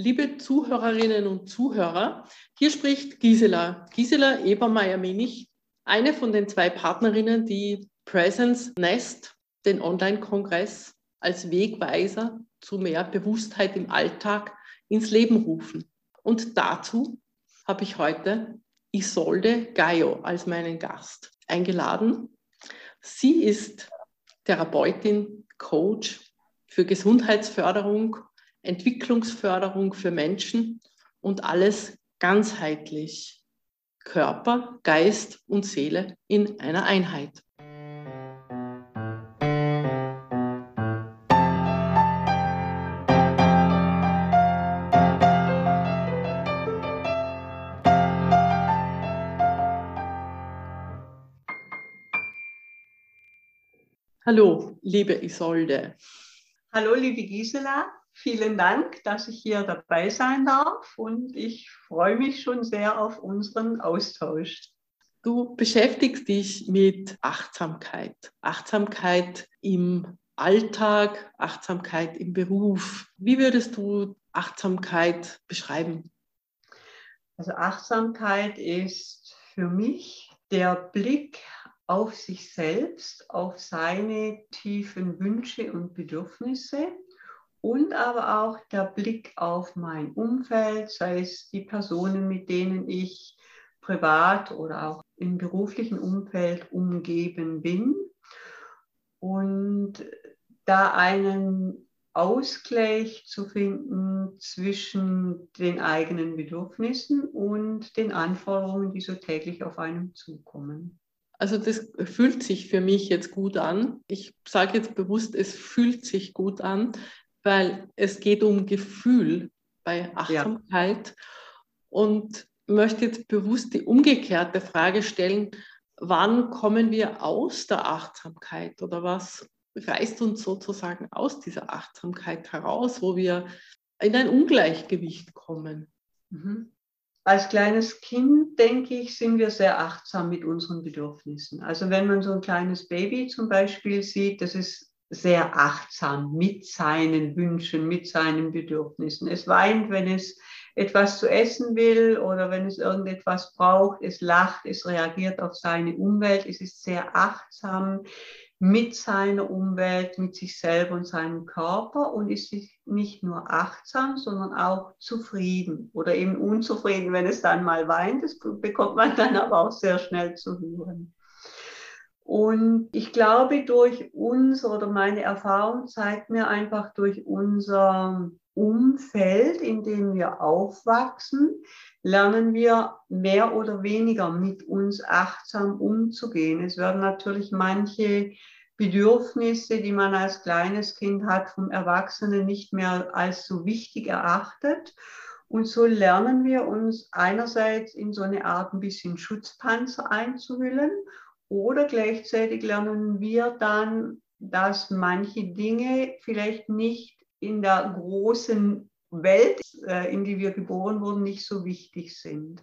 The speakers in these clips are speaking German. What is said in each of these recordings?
Liebe Zuhörerinnen und Zuhörer, hier spricht Gisela, Gisela Ebermeier-Minich, eine von den zwei Partnerinnen, die Presence Nest, den Online-Kongress, als Wegweiser zu mehr Bewusstheit im Alltag ins Leben rufen. Und dazu habe ich heute Isolde Gaio als meinen Gast eingeladen. Sie ist Therapeutin, Coach für Gesundheitsförderung, Entwicklungsförderung für Menschen und alles ganzheitlich. Körper, Geist und Seele in einer Einheit. Hallo, liebe Isolde. Hallo, liebe Gisela. Vielen Dank, dass ich hier dabei sein darf und ich freue mich schon sehr auf unseren Austausch. Du beschäftigst dich mit Achtsamkeit. Achtsamkeit im Alltag, Achtsamkeit im Beruf. Wie würdest du Achtsamkeit beschreiben? Also Achtsamkeit ist für mich der Blick auf sich selbst, auf seine tiefen Wünsche und Bedürfnisse und aber auch der Blick auf mein Umfeld, sei es die Personen, mit denen ich privat oder auch im beruflichen Umfeld umgeben bin. Und da einen Ausgleich zu finden zwischen den eigenen Bedürfnissen und den Anforderungen, die so täglich auf einem zukommen. Also das fühlt sich für mich jetzt gut an. Ich sage jetzt bewusst, es fühlt sich gut an, weil es geht um Gefühl bei Achtsamkeit. Ja. Und möchte jetzt bewusst die umgekehrte Frage stellen, wann kommen wir aus der Achtsamkeit oder was reißt uns sozusagen aus dieser Achtsamkeit heraus, wo wir in ein Ungleichgewicht kommen? Mhm. Als kleines Kind, denke ich, sind wir sehr achtsam mit unseren Bedürfnissen. Also wenn man so ein kleines Baby zum Beispiel sieht, das ist sehr achtsam mit seinen Wünschen, mit seinen Bedürfnissen. Es weint, wenn es etwas zu essen will oder wenn es irgendetwas braucht. Es lacht, es reagiert auf seine Umwelt. Es ist sehr achtsam mit seiner Umwelt, mit sich selber und seinem Körper und ist nicht nur achtsam, sondern auch zufrieden oder eben unzufrieden, wenn es dann mal weint. Das bekommt man dann aber auch sehr schnell zu hören. Und ich glaube, durch uns oder meine Erfahrung zeigt mir einfach durch unser Umfeld, in dem wir aufwachsen, lernen wir mehr oder weniger mit uns achtsam umzugehen. Es werden natürlich manche Bedürfnisse, die man als kleines Kind hat, vom Erwachsenen nicht mehr als so wichtig erachtet. Und so lernen wir uns einerseits in so eine Art ein bisschen Schutzpanzer einzuhüllen oder gleichzeitig lernen wir dann, dass manche Dinge vielleicht nicht in der großen Welt, äh, in die wir geboren wurden, nicht so wichtig sind.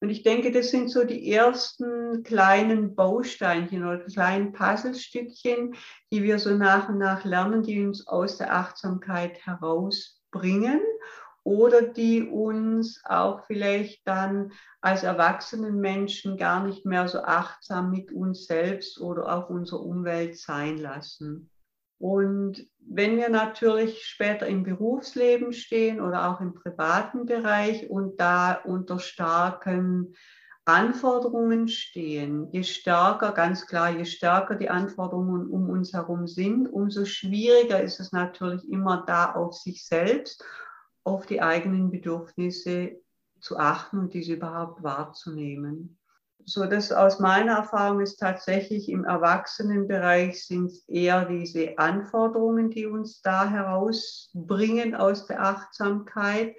Und ich denke, das sind so die ersten kleinen Bausteinchen oder kleinen Puzzlestückchen, die wir so nach und nach lernen, die uns aus der Achtsamkeit herausbringen oder die uns auch vielleicht dann als erwachsenen Menschen gar nicht mehr so achtsam mit uns selbst oder auf unserer Umwelt sein lassen. Und wenn wir natürlich später im Berufsleben stehen oder auch im privaten Bereich und da unter starken Anforderungen stehen, je stärker, ganz klar, je stärker die Anforderungen um uns herum sind, umso schwieriger ist es natürlich immer da auf sich selbst, auf die eigenen Bedürfnisse zu achten und diese überhaupt wahrzunehmen so dass aus meiner Erfahrung ist tatsächlich im Erwachsenenbereich sind eher diese Anforderungen, die uns da herausbringen aus der Achtsamkeit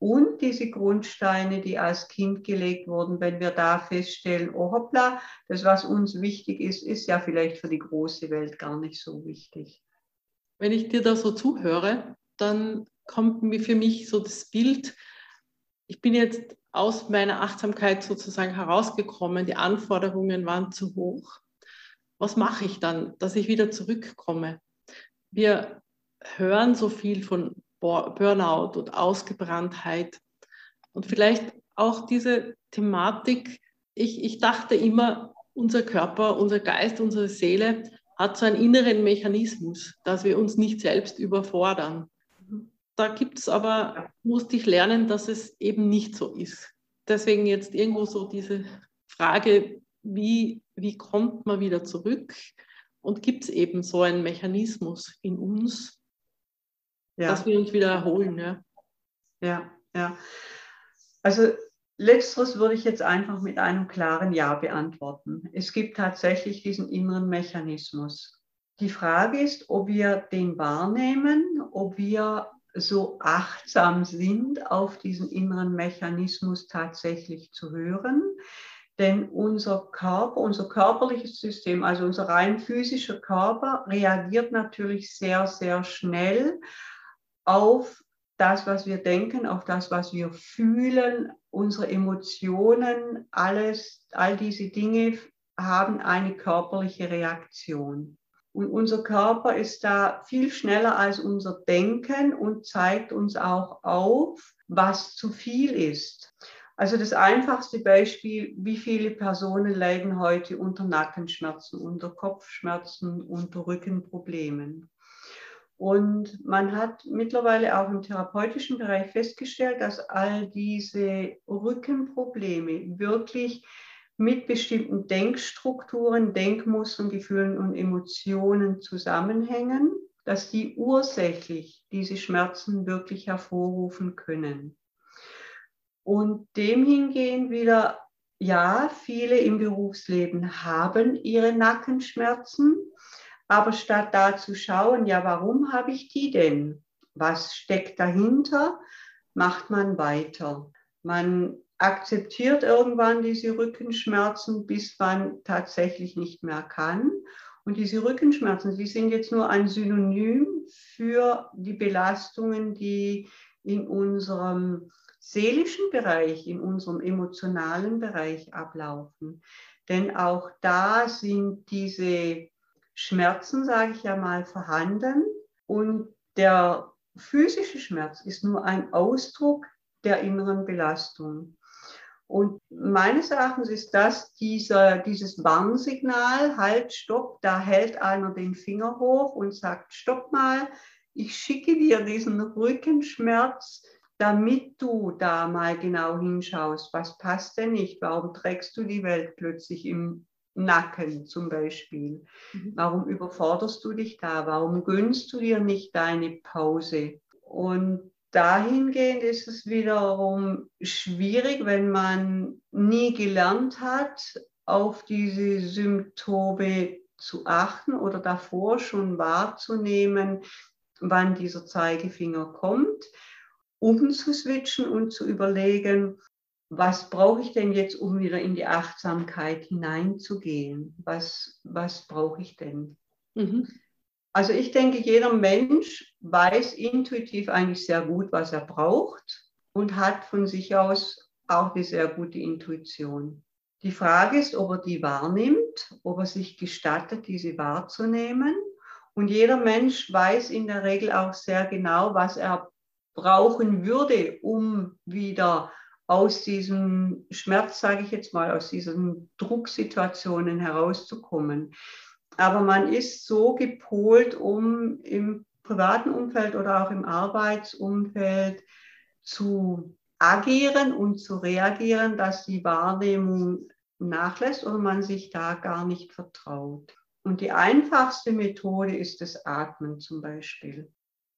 und diese Grundsteine, die als Kind gelegt wurden, wenn wir da feststellen, oh hoppla, das, was uns wichtig ist, ist ja vielleicht für die große Welt gar nicht so wichtig. Wenn ich dir da so zuhöre, dann kommt mir für mich so das Bild, ich bin jetzt aus meiner Achtsamkeit sozusagen herausgekommen, die Anforderungen waren zu hoch. Was mache ich dann, dass ich wieder zurückkomme? Wir hören so viel von Burnout und Ausgebranntheit. Und vielleicht auch diese Thematik, ich, ich dachte immer, unser Körper, unser Geist, unsere Seele hat so einen inneren Mechanismus, dass wir uns nicht selbst überfordern. Da gibt es aber, musste ich lernen, dass es eben nicht so ist. Deswegen jetzt irgendwo so diese Frage, wie, wie kommt man wieder zurück? Und gibt es eben so einen Mechanismus in uns, ja. dass wir uns wieder erholen? Ja, ja. ja. Also letzteres würde ich jetzt einfach mit einem klaren Ja beantworten. Es gibt tatsächlich diesen inneren Mechanismus. Die Frage ist, ob wir den wahrnehmen, ob wir so achtsam sind, auf diesen inneren Mechanismus tatsächlich zu hören. Denn unser Körper, unser körperliches System, also unser rein physischer Körper, reagiert natürlich sehr, sehr schnell auf das, was wir denken, auf das, was wir fühlen, unsere Emotionen, alles, all diese Dinge haben eine körperliche Reaktion. Und unser Körper ist da viel schneller als unser Denken und zeigt uns auch auf, was zu viel ist. Also das einfachste Beispiel, wie viele Personen leiden heute unter Nackenschmerzen, unter Kopfschmerzen, unter Rückenproblemen. Und man hat mittlerweile auch im therapeutischen Bereich festgestellt, dass all diese Rückenprobleme wirklich mit bestimmten Denkstrukturen, Denkmustern, Gefühlen und Emotionen zusammenhängen, dass die ursächlich diese Schmerzen wirklich hervorrufen können. Und dem hingehen wieder, ja, viele im Berufsleben haben ihre Nackenschmerzen, aber statt da zu schauen, ja, warum habe ich die denn? Was steckt dahinter? Macht man weiter. Man akzeptiert irgendwann diese Rückenschmerzen, bis man tatsächlich nicht mehr kann. Und diese Rückenschmerzen, die sind jetzt nur ein Synonym für die Belastungen, die in unserem seelischen Bereich, in unserem emotionalen Bereich ablaufen. Denn auch da sind diese Schmerzen, sage ich ja mal, vorhanden. Und der physische Schmerz ist nur ein Ausdruck der inneren Belastung. Und meines Erachtens ist das dieser, dieses Warnsignal, halt, stopp, da hält einer den Finger hoch und sagt, stopp mal, ich schicke dir diesen Rückenschmerz, damit du da mal genau hinschaust, was passt denn nicht, warum trägst du die Welt plötzlich im Nacken zum Beispiel, mhm. warum überforderst du dich da, warum gönnst du dir nicht deine Pause? Und dahingehend ist es wiederum schwierig, wenn man nie gelernt hat, auf diese Symptome zu achten oder davor schon wahrzunehmen, wann dieser Zeigefinger kommt, umzuswitchen und zu überlegen, was brauche ich denn jetzt, um wieder in die Achtsamkeit hineinzugehen? Was, was brauche ich denn? Mhm. Also ich denke, jeder Mensch weiß intuitiv eigentlich sehr gut, was er braucht und hat von sich aus auch eine sehr gute Intuition. Die Frage ist, ob er die wahrnimmt, ob er sich gestattet, diese wahrzunehmen. Und jeder Mensch weiß in der Regel auch sehr genau, was er brauchen würde, um wieder aus diesem Schmerz, sage ich jetzt mal, aus diesen Drucksituationen herauszukommen. Aber man ist so gepolt, um im privaten Umfeld oder auch im Arbeitsumfeld zu agieren und zu reagieren, dass die Wahrnehmung nachlässt oder man sich da gar nicht vertraut. Und die einfachste Methode ist das Atmen zum Beispiel.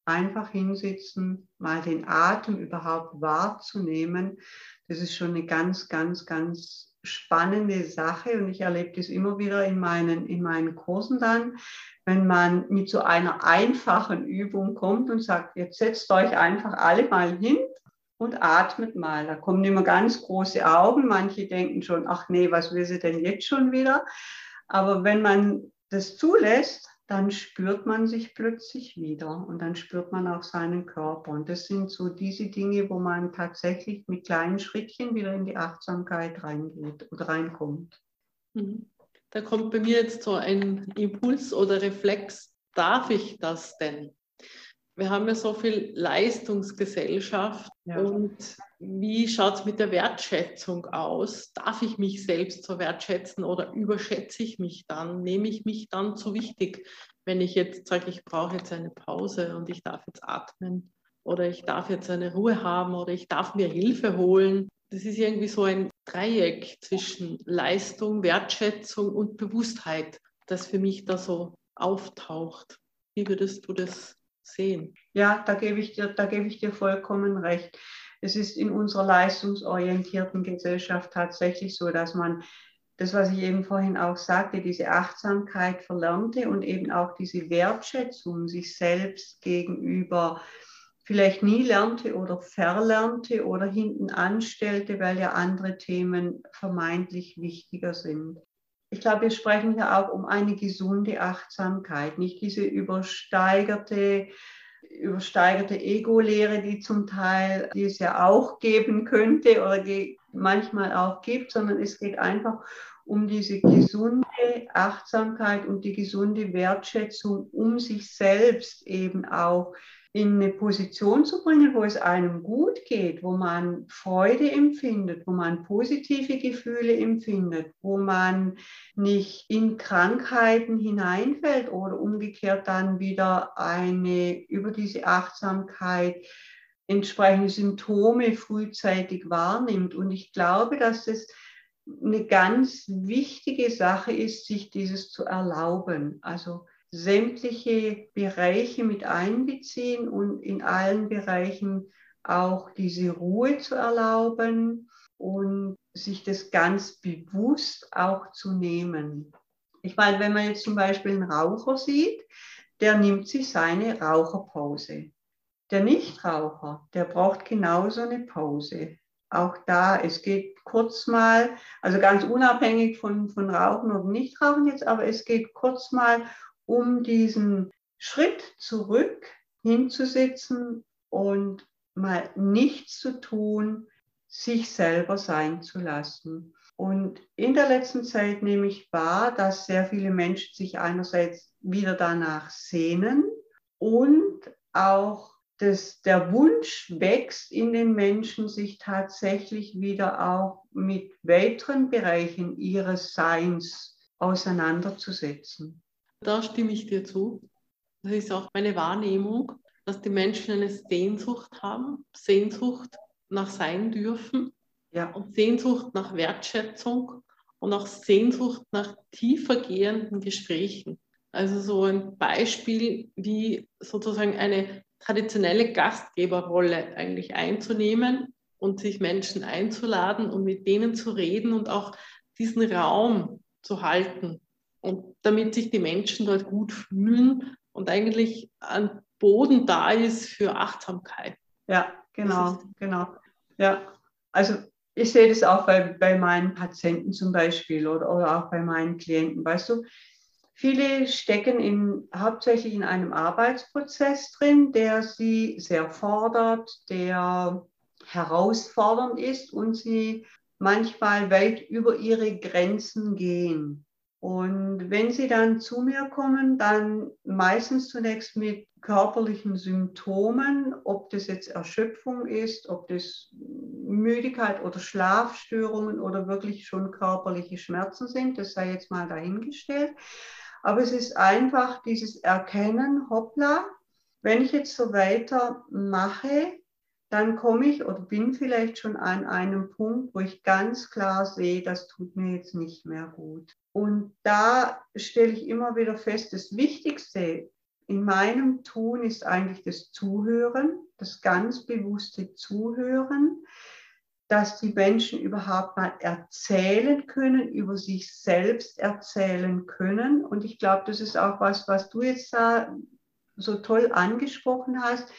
Einfach hinsitzen, mal den Atem überhaupt wahrzunehmen. Das ist schon eine ganz, ganz, ganz spannende Sache und ich erlebe das immer wieder in meinen, in meinen Kursen dann, wenn man mit so einer einfachen Übung kommt und sagt, jetzt setzt euch einfach alle mal hin und atmet mal. Da kommen immer ganz große Augen. Manche denken schon, ach nee, was will sie denn jetzt schon wieder? Aber wenn man das zulässt, dann spürt man sich plötzlich wieder und dann spürt man auch seinen Körper. Und das sind so diese Dinge, wo man tatsächlich mit kleinen Schrittchen wieder in die Achtsamkeit reingeht oder reinkommt. Mhm. Da kommt bei mir jetzt so ein Impuls oder Reflex, darf ich das denn? wir haben ja so viel Leistungsgesellschaft ja. und wie schaut es mit der Wertschätzung aus? Darf ich mich selbst so wertschätzen oder überschätze ich mich dann? Nehme ich mich dann zu wichtig, wenn ich jetzt sage, ich brauche jetzt eine Pause und ich darf jetzt atmen oder ich darf jetzt eine Ruhe haben oder ich darf mir Hilfe holen? Das ist irgendwie so ein Dreieck zwischen Leistung, Wertschätzung und Bewusstheit, das für mich da so auftaucht. Wie würdest du das sehen. Ja, da gebe ich dir, da gebe ich dir vollkommen recht. Es ist in unserer leistungsorientierten Gesellschaft tatsächlich so, dass man das, was ich eben vorhin auch sagte, diese Achtsamkeit verlernte und eben auch diese Wertschätzung sich selbst gegenüber vielleicht nie lernte oder verlernte oder hinten anstellte, weil ja andere Themen vermeintlich wichtiger sind. Ich glaube, wir sprechen hier auch um eine gesunde Achtsamkeit, nicht diese übersteigerte, übersteigerte Ego-Lehre, die zum Teil, die es ja auch geben könnte oder manchmal auch gibt, sondern es geht einfach um diese gesunde Achtsamkeit und die gesunde Wertschätzung, um sich selbst eben auch in eine Position zu bringen, wo es einem gut geht, wo man Freude empfindet, wo man positive Gefühle empfindet, wo man nicht in Krankheiten hineinfällt oder umgekehrt dann wieder eine über diese Achtsamkeit entsprechende Symptome frühzeitig wahrnimmt. Und ich glaube, dass das eine ganz wichtige Sache ist, sich dieses zu erlauben. Also sämtliche Bereiche mit einbeziehen und in allen Bereichen auch diese Ruhe zu erlauben und sich das ganz bewusst auch zu nehmen. Ich meine, wenn man jetzt zum Beispiel einen Raucher sieht, der nimmt sich seine Raucherpause. Der Nichtraucher, der braucht genauso eine Pause. Auch da, es geht kurz mal, also ganz unabhängig von, von Rauchen oder Nichtrauchen jetzt, aber es geht kurz mal um diesen Schritt zurück hinzusetzen und mal nichts zu tun, sich selber sein zu lassen. Und in der letzten Zeit nehme ich wahr, dass sehr viele Menschen sich einerseits wieder danach sehnen und auch dass der Wunsch wächst in den Menschen, sich tatsächlich wieder auch mit weiteren Bereichen ihres Seins auseinanderzusetzen. Da stimme ich dir zu. Das ist auch meine Wahrnehmung, dass die Menschen eine Sehnsucht haben, Sehnsucht nach sein dürfen ja. und Sehnsucht nach Wertschätzung und auch Sehnsucht nach tiefer gehenden Gesprächen. Also so ein Beispiel, wie sozusagen eine traditionelle Gastgeberrolle eigentlich einzunehmen und sich Menschen einzuladen und mit denen zu reden und auch diesen Raum zu halten und damit sich die Menschen dort gut fühlen und eigentlich ein Boden da ist für Achtsamkeit. Ja, genau, genau. Ja, also ich sehe das auch bei, bei meinen Patienten zum Beispiel oder, oder auch bei meinen Klienten. Weißt du, viele stecken in, hauptsächlich in einem Arbeitsprozess drin, der sie sehr fordert, der herausfordernd ist und sie manchmal weit über ihre Grenzen gehen. Und wenn sie dann zu mir kommen, dann meistens zunächst mit körperlichen Symptomen, ob das jetzt Erschöpfung ist, ob das Müdigkeit oder Schlafstörungen oder wirklich schon körperliche Schmerzen sind, das sei jetzt mal dahingestellt. Aber es ist einfach dieses Erkennen, hoppla, wenn ich jetzt so weiter mache, dann komme ich oder bin vielleicht schon an einem Punkt, wo ich ganz klar sehe, das tut mir jetzt nicht mehr gut. Und da stelle ich immer wieder fest, das Wichtigste in meinem Tun ist eigentlich das Zuhören, das ganz bewusste Zuhören, dass die Menschen überhaupt mal erzählen können, über sich selbst erzählen können. Und ich glaube, das ist auch was, was du jetzt da so toll angesprochen hast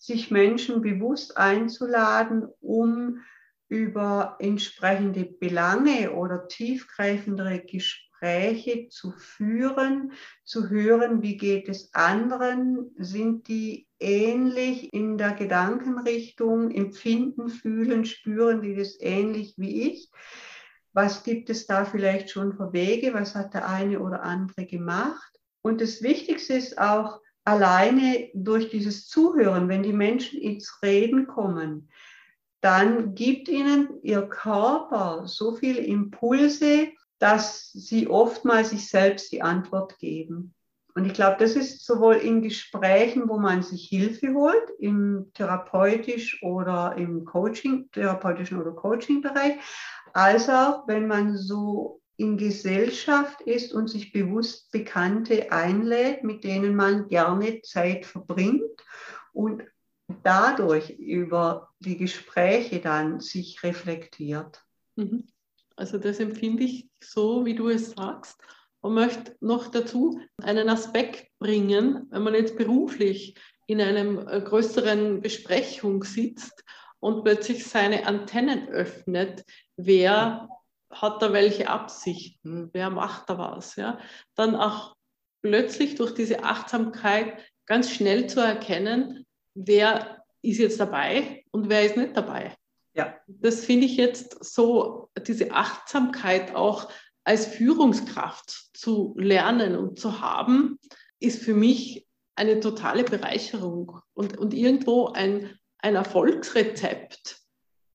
sich Menschen bewusst einzuladen, um über entsprechende Belange oder tiefgreifendere Gespräche zu führen, zu hören, wie geht es anderen, sind die ähnlich in der Gedankenrichtung, empfinden, fühlen, spüren die das ähnlich wie ich. Was gibt es da vielleicht schon für Wege? Was hat der eine oder andere gemacht? Und das Wichtigste ist auch, alleine durch dieses Zuhören, wenn die Menschen ins Reden kommen, dann gibt ihnen ihr Körper so viele Impulse, dass sie oftmals sich selbst die Antwort geben. Und ich glaube, das ist sowohl in Gesprächen, wo man sich Hilfe holt, im therapeutisch oder im Coaching, therapeutischen oder Coaching-Bereich, als auch wenn man so in Gesellschaft ist und sich bewusst Bekannte einlädt, mit denen man gerne Zeit verbringt und dadurch über die Gespräche dann sich reflektiert. Mhm. Also das empfinde ich so, wie du es sagst und möchte noch dazu einen Aspekt bringen, wenn man jetzt beruflich in einem äh, größeren Besprechung sitzt und plötzlich seine Antennen öffnet, wer hat da welche Absichten, wer macht da was, ja, dann auch plötzlich durch diese Achtsamkeit ganz schnell zu erkennen, wer ist jetzt dabei und wer ist nicht dabei. Ja. Das finde ich jetzt so, diese Achtsamkeit auch als Führungskraft zu lernen und zu haben, ist für mich eine totale Bereicherung und, und irgendwo ein, ein Erfolgsrezept,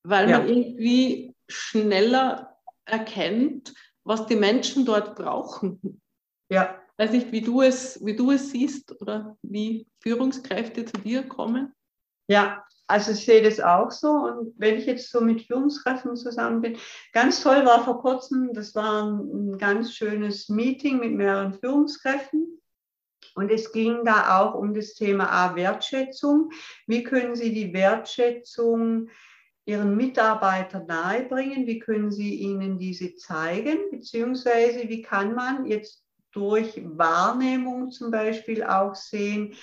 weil ja. man irgendwie schneller erkennt, was die Menschen dort brauchen. Ja. Weiß nicht, wie du es, wie du es siehst oder wie Führungskräfte zu dir kommen. Ja, also ich sehe das auch so. Und wenn ich jetzt so mit Führungskräften zusammen bin, ganz toll war vor kurzem, das war ein ganz schönes Meeting mit mehreren Führungskräften. Und es ging da auch um das Thema A, Wertschätzung. Wie können Sie die Wertschätzung Ihren Mitarbeitern nahebringen? Wie können Sie ihnen diese zeigen? Beziehungsweise wie kann man jetzt durch Wahrnehmung zum Beispiel auch sehen,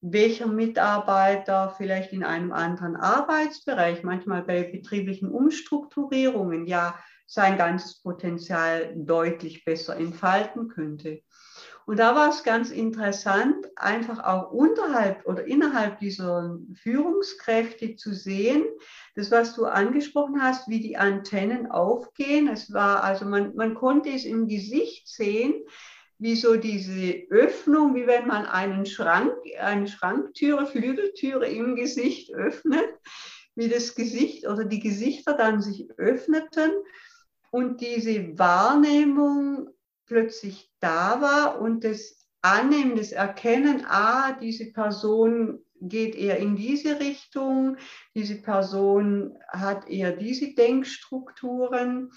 welcher Mitarbeiter vielleicht in einem anderen Arbeitsbereich, manchmal bei betrieblichen Umstrukturierungen, ja sein ganzes Potenzial deutlich besser entfalten könnte. Und da war es ganz interessant, einfach auch unterhalb oder innerhalb dieser Führungskräfte zu sehen, das, was du angesprochen hast, wie die Antennen aufgehen. Es war also, man, man konnte es im Gesicht sehen, wie so diese Öffnung, wie wenn man einen Schrank, eine Schranktüre, Flügeltüre im Gesicht öffnet, wie das Gesicht oder die Gesichter dann sich öffneten und diese Wahrnehmung plötzlich da war und das Annehmen, das Erkennen, ah, diese Person geht eher in diese Richtung, diese Person hat eher diese Denkstrukturen.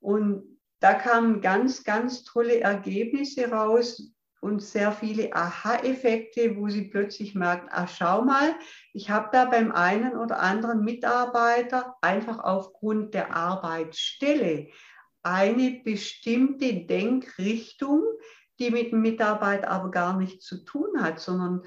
Und da kamen ganz, ganz tolle Ergebnisse raus und sehr viele Aha-Effekte, wo sie plötzlich merken, ach schau mal, ich habe da beim einen oder anderen Mitarbeiter einfach aufgrund der Arbeitsstelle eine bestimmte Denkrichtung, die mit dem Mitarbeiter aber gar nichts zu tun hat, sondern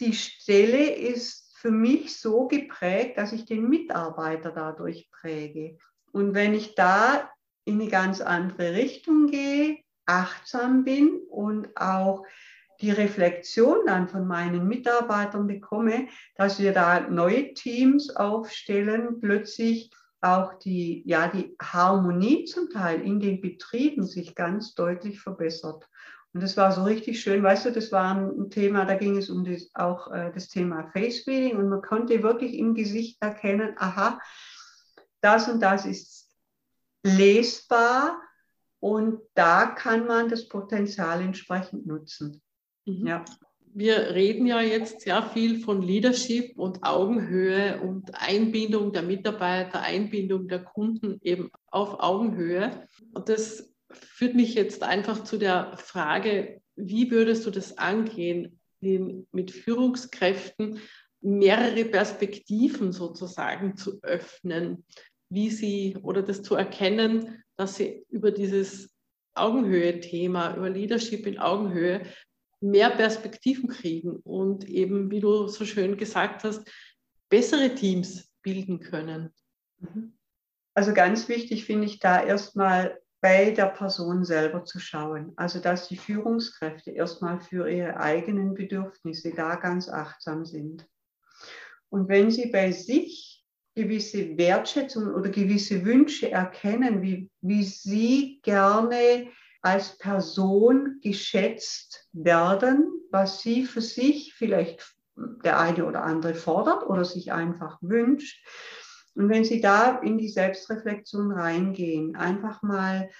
die Stelle ist für mich so geprägt, dass ich den Mitarbeiter dadurch präge. Und wenn ich da in eine ganz andere Richtung gehe, achtsam bin und auch die Reflexion dann von meinen Mitarbeitern bekomme, dass wir da neue Teams aufstellen, plötzlich auch die, ja, die Harmonie zum Teil in den Betrieben sich ganz deutlich verbessert. Und das war so richtig schön. Weißt du, das war ein Thema, da ging es um das, auch äh, das Thema Face Reading und man konnte wirklich im Gesicht erkennen, aha, das und das ist lesbar und da kann man das Potenzial entsprechend nutzen. Mhm. Ja. Wir reden ja jetzt sehr viel von Leadership und Augenhöhe und Einbindung der Mitarbeiter, Einbindung der Kunden eben auf Augenhöhe. Und das führt mich jetzt einfach zu der Frage, wie würdest du das angehen, mit Führungskräften mehrere Perspektiven sozusagen zu öffnen? wie sie oder das zu erkennen, dass sie über dieses Augenhöhe-Thema, über Leadership in Augenhöhe mehr Perspektiven kriegen und eben, wie du so schön gesagt hast, bessere Teams bilden können. Mhm. Also ganz wichtig finde ich da erstmal bei der Person selber zu schauen. Also dass die Führungskräfte erstmal für ihre eigenen Bedürfnisse da ganz achtsam sind. Und wenn sie bei sich gewisse Wertschätzung oder gewisse Wünsche erkennen, wie, wie sie gerne als Person geschätzt werden, was sie für sich vielleicht der eine oder andere fordert oder sich einfach wünscht. Und wenn Sie da in die Selbstreflexion reingehen, einfach mal,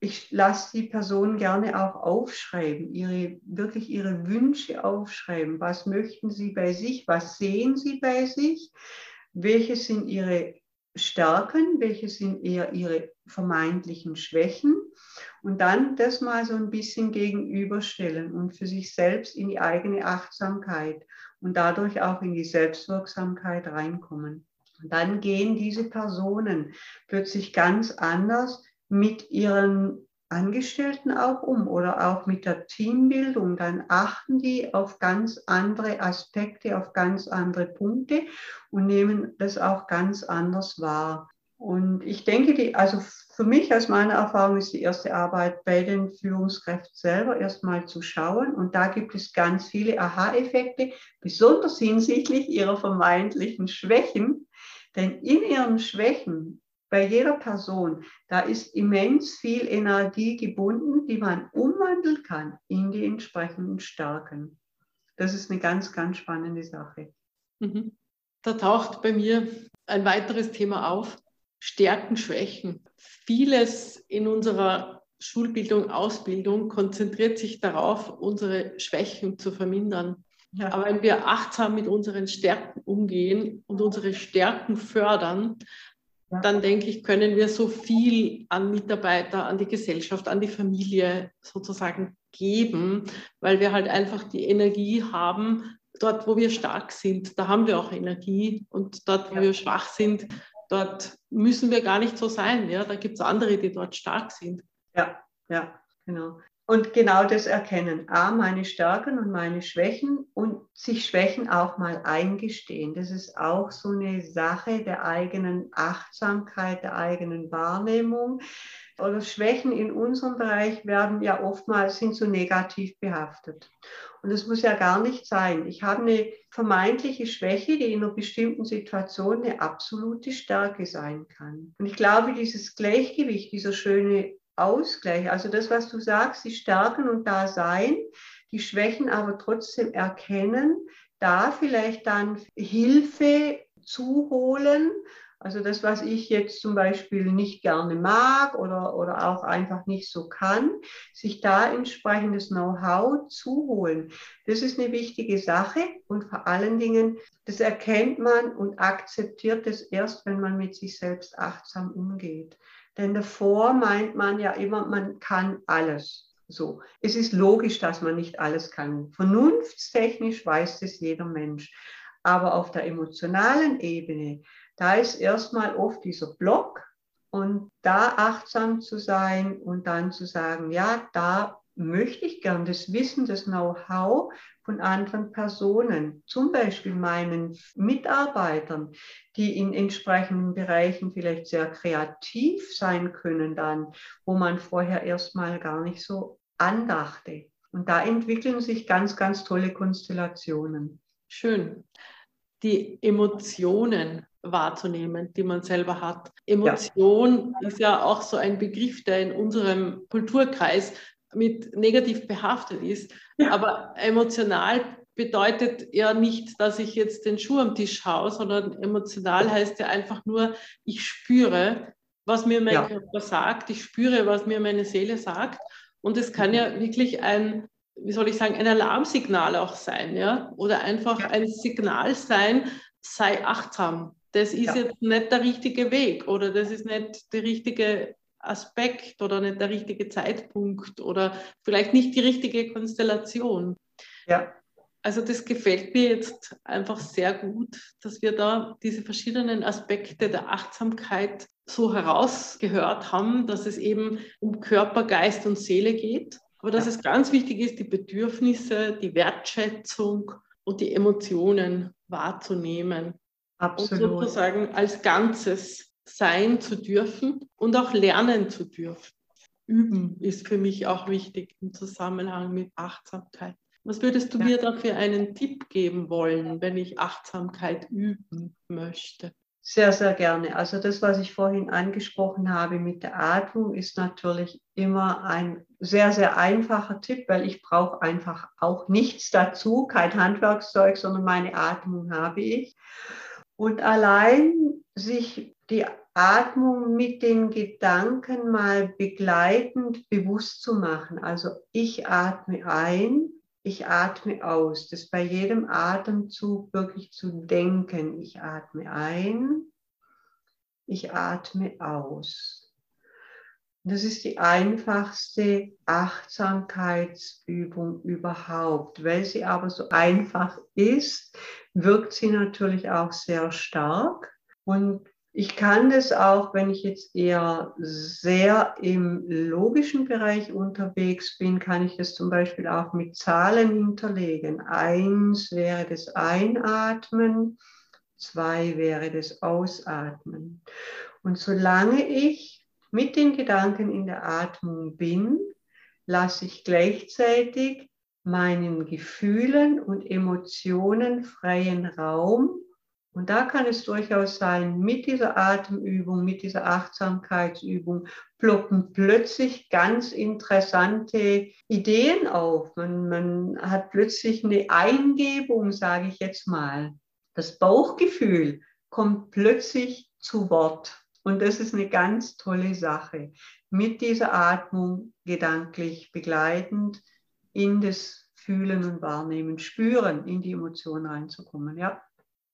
ich lasse die Person gerne auch aufschreiben, ihre, wirklich ihre Wünsche aufschreiben. Was möchten Sie bei sich? Was sehen Sie bei sich? Welche sind Ihre Stärken? Welche sind eher Ihre vermeintlichen Schwächen? Und dann das mal so ein bisschen gegenüberstellen und für sich selbst in die eigene Achtsamkeit und dadurch auch in die Selbstwirksamkeit reinkommen. Und dann gehen diese Personen plötzlich ganz anders mit ihren Angestellten auch um oder auch mit der Teambildung. Dann achten die auf ganz andere Aspekte, auf ganz andere Punkte und nehmen das auch ganz anders wahr. Und ich denke, die, also für mich aus meiner Erfahrung ist die erste Arbeit bei den Führungskräften selber erstmal zu schauen. Und da gibt es ganz viele Aha-Effekte, besonders hinsichtlich ihrer vermeintlichen Schwächen. Denn in ihren Schwächen, bei jeder Person, da ist immens viel Energie gebunden, die man umwandeln kann in die entsprechenden Stärken. Das ist eine ganz, ganz spannende Sache. Mhm. Da taucht bei mir ein weiteres Thema auf, Stärken, Schwächen. Vieles in unserer Schulbildung, Ausbildung konzentriert sich darauf, unsere Schwächen zu vermindern. Ja. Aber wenn wir achtsam mit unseren Stärken umgehen und unsere Stärken fördern. Dann denke ich, können wir so viel an Mitarbeiter, an die Gesellschaft, an die Familie sozusagen geben, weil wir halt einfach die Energie haben, dort, wo wir stark sind, da haben wir auch Energie und dort, wo ja. wir schwach sind, dort müssen wir gar nicht so sein. Ja? Da gibt es andere, die dort stark sind. Ja, ja, genau. Und genau das erkennen. A, meine Stärken und meine Schwächen und sich Schwächen auch mal eingestehen. Das ist auch so eine Sache der eigenen Achtsamkeit, der eigenen Wahrnehmung. Oder Schwächen in unserem Bereich werden ja oftmals sind so negativ behaftet. Und das muss ja gar nicht sein. Ich habe eine vermeintliche Schwäche, die in einer bestimmten Situation eine absolute Stärke sein kann. Und ich glaube, dieses Gleichgewicht, dieser schöne Ausgleich, also das, was du sagst, die Stärken und da sein, die Schwächen aber trotzdem erkennen, da vielleicht dann Hilfe zuholen also das, was ich jetzt zum Beispiel nicht gerne mag oder, oder auch einfach nicht so kann, sich da entsprechendes Know-how zuholen. Das ist eine wichtige Sache und vor allen Dingen, das erkennt man und akzeptiert es erst, wenn man mit sich selbst achtsam umgeht. Denn davor meint man ja immer, man kann alles. So. Es ist logisch, dass man nicht alles kann. Vernunftstechnisch weiß das jeder Mensch. Aber auf der emotionalen Ebene, da ist erstmal oft dieser Block und da achtsam zu sein und dann zu sagen, ja, da möchte ich gern das Wissen, das Know-how von anderen Personen, zum Beispiel meinen Mitarbeitern, die in entsprechenden Bereichen vielleicht sehr kreativ sein können dann, wo man vorher erstmal gar nicht so andachte. Und da entwickeln sich ganz, ganz tolle Konstellationen. Schön. Die Emotionen wahrzunehmen, die man selber hat. Emotion ja. ist ja auch so ein Begriff, der in unserem Kulturkreis mit negativ behaftet ist. Ja. Aber emotional bedeutet ja nicht, dass ich jetzt den Schuh am Tisch haue, sondern emotional heißt ja einfach nur, ich spüre, was mir mein ja. Körper sagt, ich spüre, was mir meine Seele sagt. Und es kann ja wirklich ein, wie soll ich sagen, ein Alarmsignal auch sein, ja? Oder einfach ja. ein Signal sein, sei achtsam, das ist ja. jetzt nicht der richtige Weg oder das ist nicht der richtige Aspekt oder nicht der richtige Zeitpunkt oder vielleicht nicht die richtige Konstellation. Ja. Also das gefällt mir jetzt einfach sehr gut, dass wir da diese verschiedenen Aspekte der Achtsamkeit so herausgehört haben, dass es eben um Körper, Geist und Seele geht, aber dass ja. es ganz wichtig ist, die Bedürfnisse, die Wertschätzung und die Emotionen wahrzunehmen. Absolut. Und sozusagen als Ganzes sein zu dürfen und auch lernen zu dürfen. Üben ist für mich auch wichtig im Zusammenhang mit Achtsamkeit. Was würdest du ja. mir da für einen Tipp geben wollen, wenn ich Achtsamkeit üben möchte? Sehr, sehr gerne. Also das, was ich vorhin angesprochen habe mit der Atmung, ist natürlich immer ein sehr, sehr einfacher Tipp, weil ich brauche einfach auch nichts dazu, kein Handwerkszeug, sondern meine Atmung habe ich. Und allein sich die Atmung mit den Gedanken mal begleitend bewusst zu machen. Also ich atme ein ich atme aus. Das bei jedem Atemzug wirklich zu denken. Ich atme ein, ich atme aus. Das ist die einfachste Achtsamkeitsübung überhaupt. Weil sie aber so einfach ist, wirkt sie natürlich auch sehr stark. Und ich kann das auch, wenn ich jetzt eher sehr im logischen Bereich unterwegs bin, kann ich das zum Beispiel auch mit Zahlen hinterlegen. Eins wäre das Einatmen, zwei wäre das Ausatmen. Und solange ich mit den Gedanken in der Atmung bin, lasse ich gleichzeitig meinen Gefühlen und Emotionen freien Raum und da kann es durchaus sein, mit dieser Atemübung, mit dieser Achtsamkeitsübung ploppen plötzlich ganz interessante Ideen auf. Man, man hat plötzlich eine Eingebung, sage ich jetzt mal. Das Bauchgefühl kommt plötzlich zu Wort. Und das ist eine ganz tolle Sache. Mit dieser Atmung gedanklich begleitend in das Fühlen und Wahrnehmen, Spüren, in die Emotionen reinzukommen. Ja.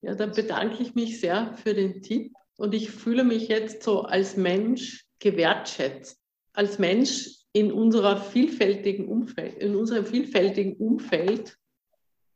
Ja, dann bedanke ich mich sehr für den Tipp und ich fühle mich jetzt so als Mensch gewertschätzt, als Mensch in unserer vielfältigen Umfeld, in unserem vielfältigen Umfeld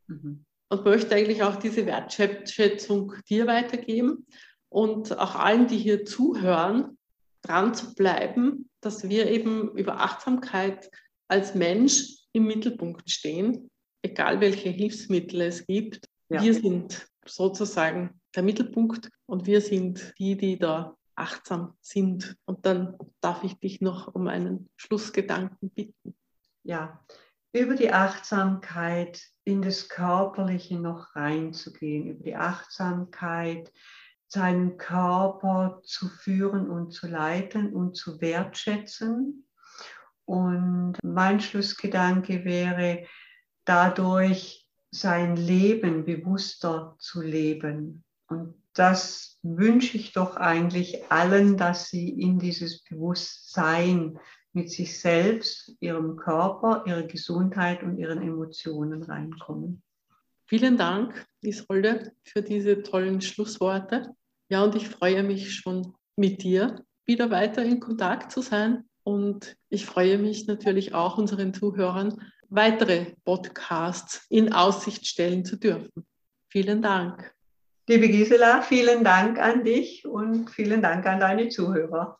mhm. und möchte eigentlich auch diese Wertschätzung dir weitergeben und auch allen, die hier zuhören, dran zu bleiben, dass wir eben über Achtsamkeit als Mensch im Mittelpunkt stehen, egal welche Hilfsmittel es gibt. Ja. Wir sind sozusagen der Mittelpunkt und wir sind die, die da achtsam sind. Und dann darf ich dich noch um einen Schlussgedanken bitten. Ja, über die Achtsamkeit in das Körperliche noch reinzugehen, über die Achtsamkeit seinen Körper zu führen und zu leiten und zu wertschätzen. Und mein Schlussgedanke wäre, dadurch sein Leben bewusster zu leben. Und das wünsche ich doch eigentlich allen, dass sie in dieses Bewusstsein mit sich selbst, ihrem Körper, ihrer Gesundheit und ihren Emotionen reinkommen. Vielen Dank, Isolde, für diese tollen Schlussworte. Ja, und ich freue mich schon mit dir wieder weiter in Kontakt zu sein. Und ich freue mich natürlich auch unseren Zuhörern weitere Podcasts in Aussicht stellen zu dürfen. Vielen Dank. Liebe Gisela, vielen Dank an dich und vielen Dank an deine Zuhörer.